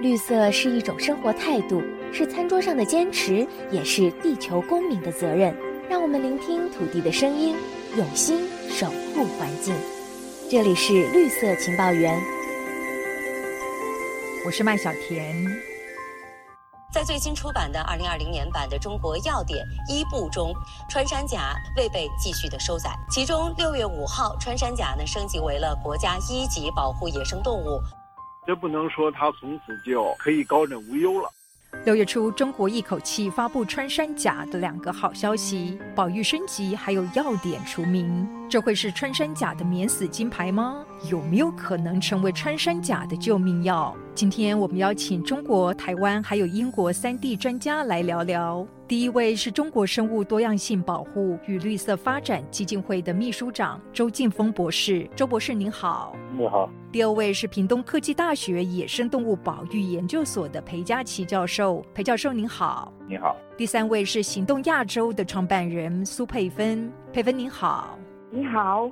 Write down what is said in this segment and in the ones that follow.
绿色是一种生活态度，是餐桌上的坚持，也是地球公民的责任。让我们聆听土地的声音，用心守护环境。这里是绿色情报员，我是麦小甜。在最新出版的二零二零年版的《中国要点》一部中，穿山甲未被继续的收载。其中六月五号，穿山甲呢升级为了国家一级保护野生动物。这不能说他从此就可以高枕无忧了。六月初，中国一口气发布穿山甲的两个好消息：保育升级，还有要点除名。这会是穿山甲的免死金牌吗？有没有可能成为穿山甲的救命药？今天我们邀请中国、台湾还有英国三地专家来聊聊。第一位是中国生物多样性保护与绿色发展基金会的秘书长周劲峰博士。周博士您好。你好。第二位是屏东科技大学野生动物保育研究所的裴佳琪教授。裴教授您好。你好。第三位是行动亚洲的创办人苏佩芬。佩芬您好。你好，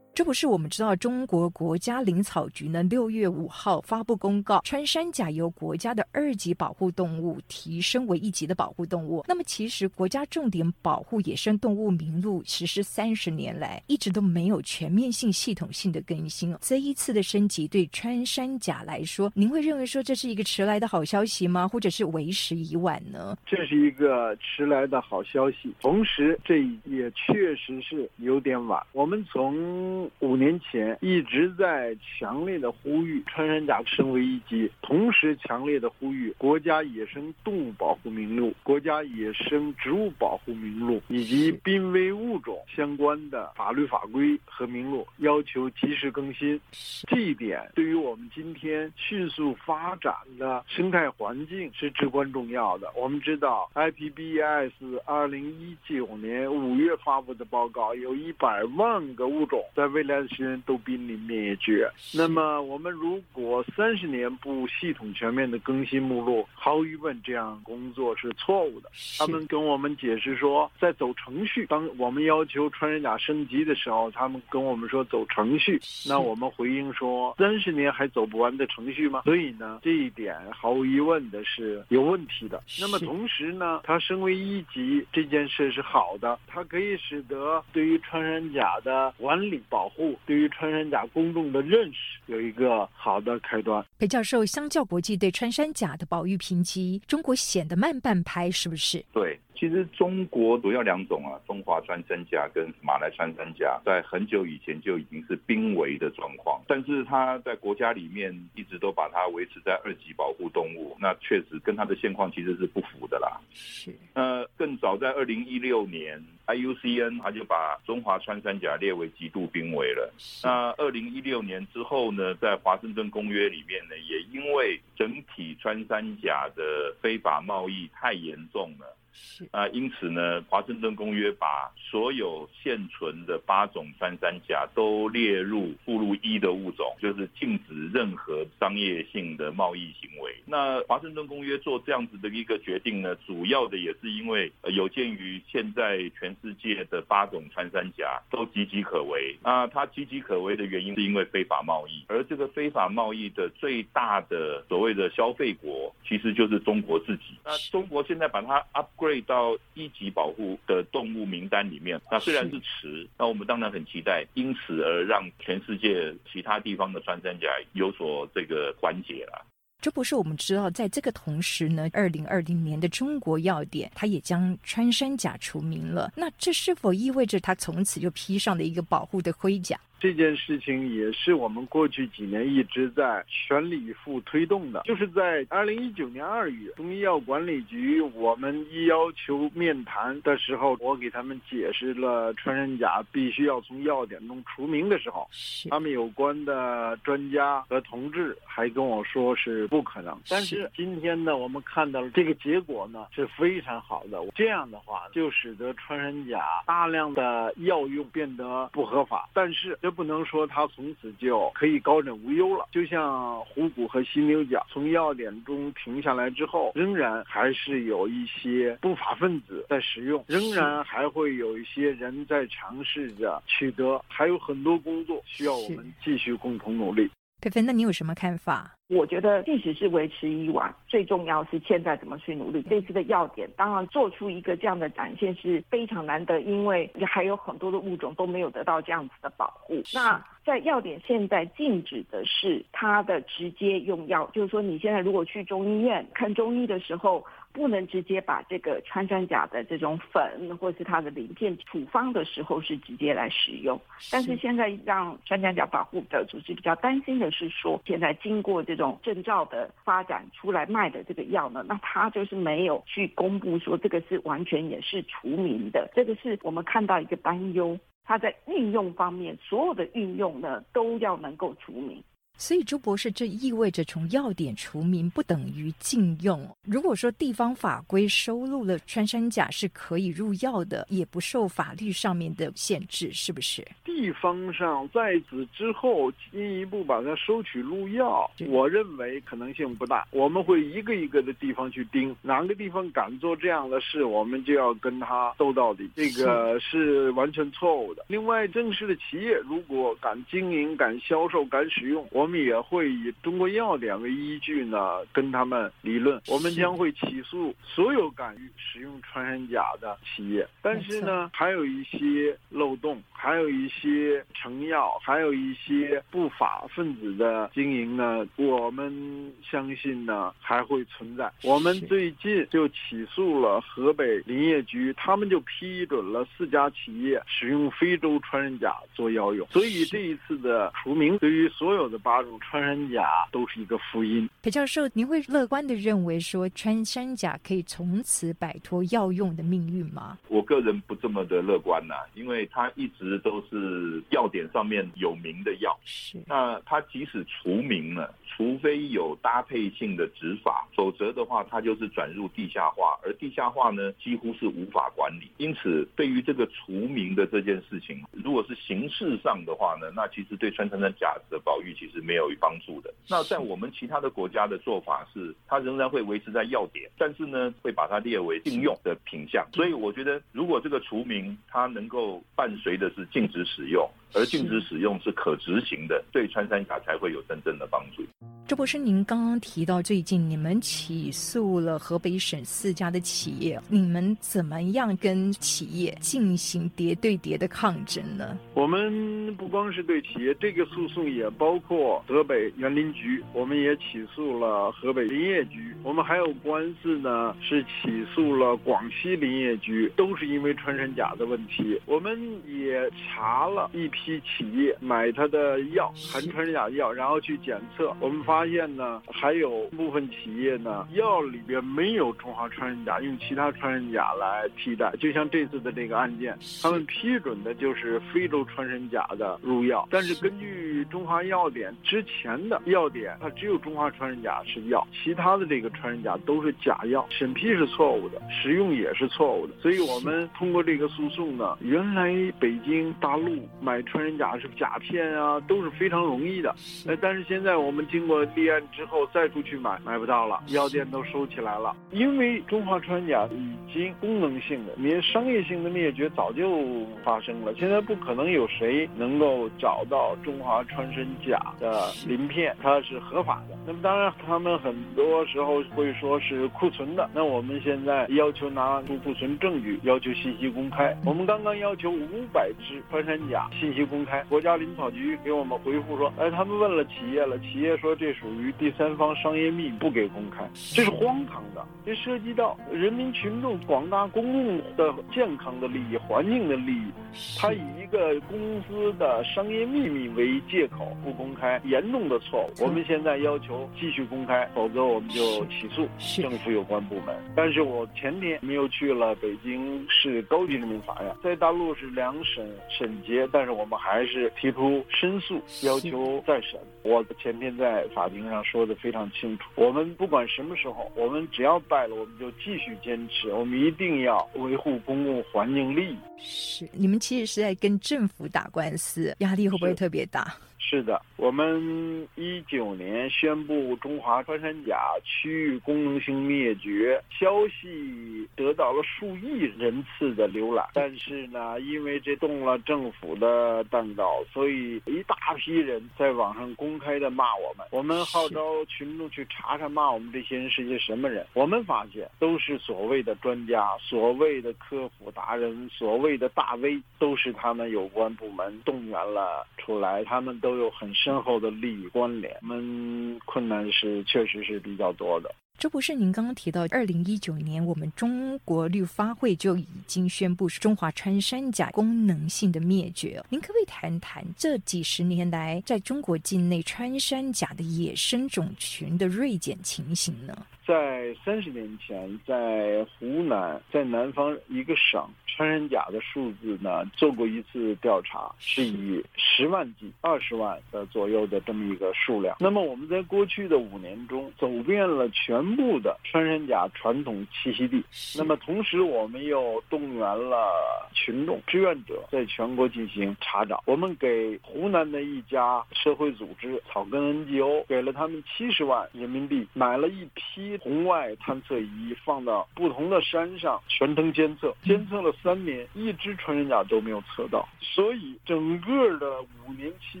这不是我们知道中国国家林草局呢？六月五号发布公告，穿山甲由国家的二级保护动物提升为一级的保护动物。那么，其实国家重点保护野生动物名录实施三十年来，一直都没有全面性、系统性的更新。这一次的升级，对穿山甲来说，您会认为说这是一个迟来的好消息吗？或者是为时已晚呢？这是一个迟来的好消息，同时这也确实是有点晚。我们从五年前一直在强烈的呼吁穿山甲升为一级，同时强烈的呼吁国家野生动物保护名录、国家野生植物保护名录以及濒危物种相关的法律法规和名录要求及时更新。这一点对于我们今天迅速发展的生态环境是至关重要的。我们知道，IPBES 二零一九年五月发布的报告有一百万。万个物种在未来的时间都濒临灭绝。那么，我们如果三十年不系统全面的更新目录，毫无疑问，这样工作是错误的。他们跟我们解释说，在走程序。当我们要求穿山甲升级的时候，他们跟我们说走程序。那我们回应说，三十年还走不完的程序吗？所以呢，这一点毫无疑问的是有问题的。那么同时呢，它升为一级这件事是好的，它可以使得对于穿山甲。的管理保护对于穿山甲公众的认识有一个好的开端。裴教授，相较国际对穿山甲的保育评级，中国显得慢半拍，是不是？对。其实中国主要两种啊，中华穿山甲跟马来穿山甲，在很久以前就已经是濒危的状况，但是它在国家里面一直都把它维持在二级保护动物，那确实跟它的现况其实是不符的啦。是。呃，更早在二零一六年，IUCN 它就把中华穿山甲列为极度濒危了。那二零一六年之后呢，在华盛顿公约里面呢，也因为整体穿山甲的非法贸易太严重了。是啊，因此呢，华盛顿公约把所有现存的八种穿山甲都列入附录一的物种，就是禁止任何商业性的贸易行为。那华盛顿公约做这样子的一个决定呢，主要的也是因为有鉴于现在全世界的八种穿山甲都岌岌可危啊，它岌岌可危的原因是因为非法贸易，而这个非法贸易的最大的所谓的消费国其实就是中国自己。那中国现在把它 upgrade。到一级保护的动物名单里面，那虽然是迟，那我们当然很期待，因此而让全世界其他地方的穿山甲有所这个缓解了。这不是我们知道，在这个同时呢，二零二零年的中国药典，它也将穿山甲除名了。那这是否意味着它从此就披上了一个保护的盔甲？这件事情也是我们过去几年一直在全力以赴推动的。就是在二零一九年二月，中医药管理局我们一要求面谈的时候，我给他们解释了穿山甲必须要从药典中除名的时候，他们有关的专家和同志还跟我说是不可能。但是今天呢，我们看到了这个结果呢是非常好的。这样的话，就使得穿山甲大量的药用变得不合法，但是。这不能说他从此就可以高枕无忧了。就像虎骨和犀牛角从药典中停下来之后，仍然还是有一些不法分子在使用，仍然还会有一些人在尝试着取得，还有很多工作需要我们继续共同努力。佩芬，那你有什么看法？我觉得，即使是维持以往，最重要是现在怎么去努力。这次的要点，当然做出一个这样的展现是非常难得，因为还有很多的物种都没有得到这样子的保护。那在要点现在禁止的是它的直接用药，就是说你现在如果去中医院看中医的时候。不能直接把这个穿山甲的这种粉或是它的鳞片处方的时候是直接来使用，但是现在让穿山甲保护的组织比较担心的是说，现在经过这种证照的发展出来卖的这个药呢，那它就是没有去公布说这个是完全也是除名的，这个是我们看到一个担忧，它在运用方面所有的运用呢都要能够除名。所以朱博士，这意味着从药典除名不等于禁用。如果说地方法规收录了穿山甲是可以入药的，也不受法律上面的限制，是不是？地方上在此之后进一步把它收取入药，我认为可能性不大。我们会一个一个的地方去盯，哪个地方敢做这样的事，我们就要跟他斗到底。这个是完全错误的。另外，正式的企业如果敢经营、敢销售、敢使用，我。我们也会以中国药典为依据呢，跟他们理论。我们将会起诉所有敢于使用穿山甲的企业。但是呢，还有一些漏洞，还有一些成药，还有一些不法分子的经营呢。我们相信呢，还会存在。我们最近就起诉了河北林业局，他们就批准了四家企业使用非洲穿山甲做药用。所以这一次的除名，对于所有的八。入穿山甲都是一个福音。裴教授，您会乐观的认为说穿山甲可以从此摆脱药用的命运吗？我个人不这么的乐观呐，因为它一直都是药典上面有名的药。是。那它即使除名了，除非有搭配性的执法，否则的话，它就是转入地下化，而地下化呢，几乎是无法管理。因此，对于这个除名的这件事情，如果是形式上的话呢，那其实对穿山甲的保育其实。没有帮助的。那在我们其他的国家的做法是，它仍然会维持在药典，但是呢，会把它列为禁用的品项。所以我觉得，如果这个除名，它能够伴随的是禁止使用。而禁止使用是可执行的，对穿山甲才会有真正的帮助。周博士您刚刚提到最近你们起诉了河北省四家的企业，你们怎么样跟企业进行叠对叠的抗争呢？我们不光是对企业，这个诉讼也包括河北园林局，我们也起诉了河北林业局，我们还有官司呢，是起诉了广西林业局，都是因为穿山甲的问题。我们也查了一。批企业买他的药含穿山甲药，然后去检测，我们发现呢，还有部分企业呢，药里边没有中华穿山甲，用其他穿山甲来替代。就像这次的这个案件，他们批准的就是非洲穿山甲的入药，但是根据中华药典之前的药典，它只有中华穿山甲是药，其他的这个穿山甲都是假药，审批是错误的，使用也是错误的。所以我们通过这个诉讼呢，原来北京大陆买。穿山甲是甲片啊，都是非常容易的。呃，但是现在我们经过立案之后再出去买，买不到了，药店都收起来了。因为中华穿山甲已经功能性的、连商业性的灭绝早就发生了，现在不可能有谁能够找到中华穿山甲的鳞片，它是合法的。那么当然，他们很多时候会说是库存的。那我们现在要求拿出库存证据，要求信息公开。我们刚刚要求五百只穿山甲信息。公开，国家林草局给我们回复说，哎，他们问了企业了，企业说这属于第三方商业秘密，不给公开，这是荒唐的，这涉及到人民群众广大公众的健康的利益、环境的利益，他以一个公司的商业秘密为借口不公开，严重的错误。我们现在要求继续公开，否则我们就起诉政府有关部门。但是我前天又去了北京市高级人民法院，在大陆是两审审结，但是我。我们还是提出申诉，要求再审。我前天在法庭上说的非常清楚，我们不管什么时候，我们只要败了，我们就继续坚持，我们一定要维护公共环境利益。是，你们其实是在跟政府打官司，压力会不会特别大？是的，我们一九年宣布中华穿山甲区域功能性灭绝，消息得到了数亿人次的浏览。但是呢，因为这动了政府的蛋糕，所以一大批人在网上公开的骂我们。我们号召群众去查查骂我们这些人是些什么人。我们发现都是所谓的专家、所谓的科普达人、所谓的大 V，都是他们有关部门动员了出来，他们都有很深厚的利益关联。我们困难是确实是比较多的。这不是您刚刚提到，二零一九年我们中国绿发会就已经宣布中华穿山甲功能性的灭绝。您可不可以谈谈这几十年来在中国境内穿山甲的野生种群的锐减情形呢？在三十年前，在湖南，在南方一个省，穿山甲的数字呢做过一次调查，是以十万计、二十万的左右的这么一个数量。那么我们在过去的五年中走遍了全部的穿山甲传统栖息地，那么同时我们又动员了群众志愿者在全国进行查找。我们给湖南的一家社会组织草根 NGO 给了他们七十万人民币，买了一批。红外探测仪放到不同的山上，全程监测，监测了三年，一只穿山甲都没有测到。所以整个的五年期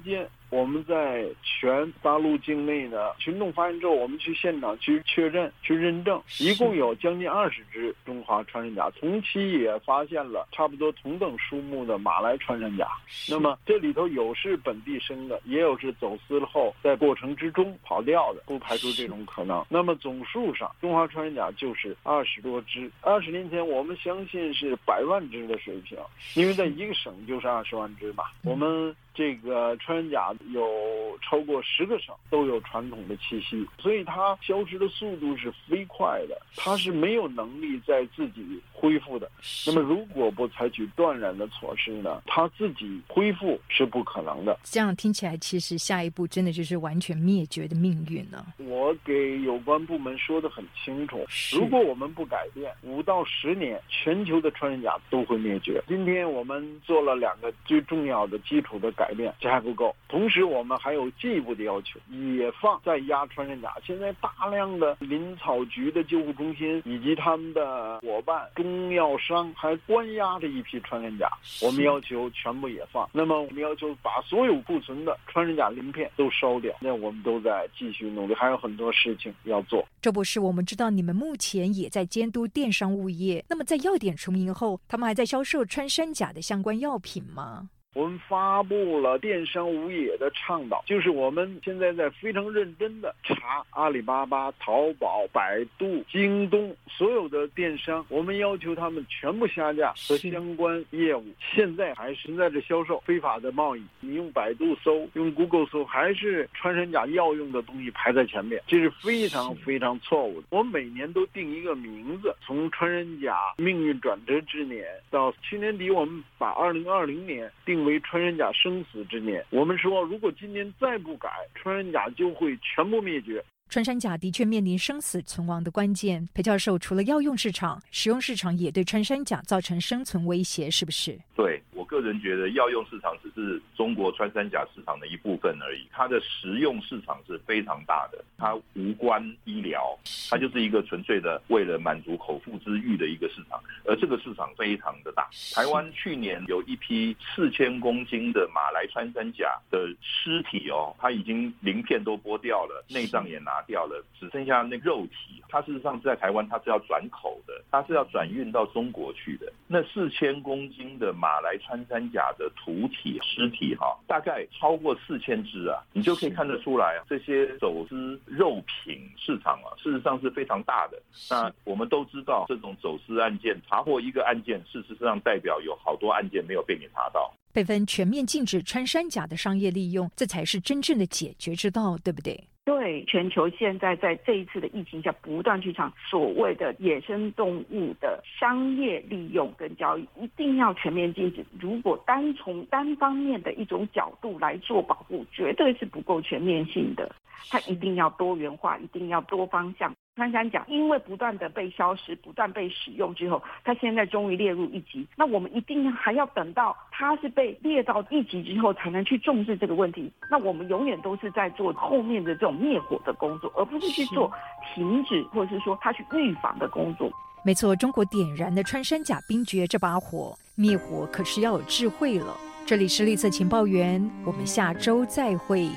间。我们在全大陆境内呢，群众发现之后，我们去现场去确认、去认证，一共有将近二十只中华穿山甲，同期也发现了差不多同等数目的马来穿山甲。那么这里头有是本地生的，也有是走私后在过程之中跑掉的，不排除这种可能。那么总数上，中华穿山甲就是二十多只。二十年前，我们相信是百万只的水平，因为在一个省就是二十万只嘛。我们。这个穿山甲有超过十个省都有传统的栖息，所以它消失的速度是飞快的，它是没有能力在自己恢复的。那么如果不采取断然的措施呢，它自己恢复是不可能的。这样听起来，其实下一步真的就是完全灭绝的命运呢。我给有关部门说的很清楚，如果我们不改变，五到十年，全球的穿山甲都会灭绝。今天我们做了两个最重要的基础的改。变这还不够，同时我们还有进一步的要求，野放在压穿山甲。现在大量的林草局的救护中心以及他们的伙伴中药商还关押着一批穿山甲，我们要求全部野放。那么我们要求把所有库存的穿山甲鳞片都烧掉。那我们都在继续努力，还有很多事情要做。这不是我们知道你们目前也在监督电商物业，那么在药典除名后，他们还在销售穿山甲的相关药品吗？我们发布了电商无野的倡导，就是我们现在在非常认真的查阿里巴巴、淘宝、百度、京东所有的电商，我们要求他们全部下架和相关业务。现在还存在着销售非法的贸易，你用百度搜、用 Google 搜，还是穿山甲药用的东西排在前面，这是非常非常错误的。我每年都定一个名字，从穿山甲命运转折之年到去年底，我们把二零二零年定。为穿山甲生死之年，我们说，如果今年再不改，穿山甲就会全部灭绝。穿山甲的确面临生死存亡的关键。裴教授，除了药用市场，食用市场也对穿山甲造成生存威胁，是不是？对我个人觉得，药用市场只是中国穿山甲市场的一部分而已，它的食用市场是非常大的，它无关医疗，它就是一个纯粹的为了满足口腹之欲的一个市场，而这个市场非常的大。台湾去年有一批四千公斤的马来穿山甲的尸体哦，它已经鳞片都剥掉了，内脏也拿。拿掉了，只剩下那肉体。它事实上是在台湾，它是要转口的，它是要转运到中国去的。那四千公斤的马来穿山甲的土体尸体，哈，大概超过四千只啊，你就可以看得出来，这些走私肉品市场啊，事实上是非常大的。那我们都知道，这种走私案件查获一个案件，事实上代表有好多案件没有被你查到。被分全面禁止穿山甲的商业利用，这才是真正的解决之道，对不对？对，全球现在在这一次的疫情下，不断去抢所谓的野生动物的商业利用跟交易，一定要全面禁止。如果单从单方面的一种角度来做保护，绝对是不够全面性的。它一定要多元化，一定要多方向。穿山甲因为不断的被消失、不断被使用之后，它现在终于列入一级。那我们一定还要等到它是被列到一级之后，才能去重视这个问题。那我们永远都是在做后面的这种灭火的工作，而不是去做停止或者是说它去预防的工作。没错，中国点燃的穿山甲冰蕨这把火，灭火可是要有智慧了。这里是绿色情报员，我们下周再会。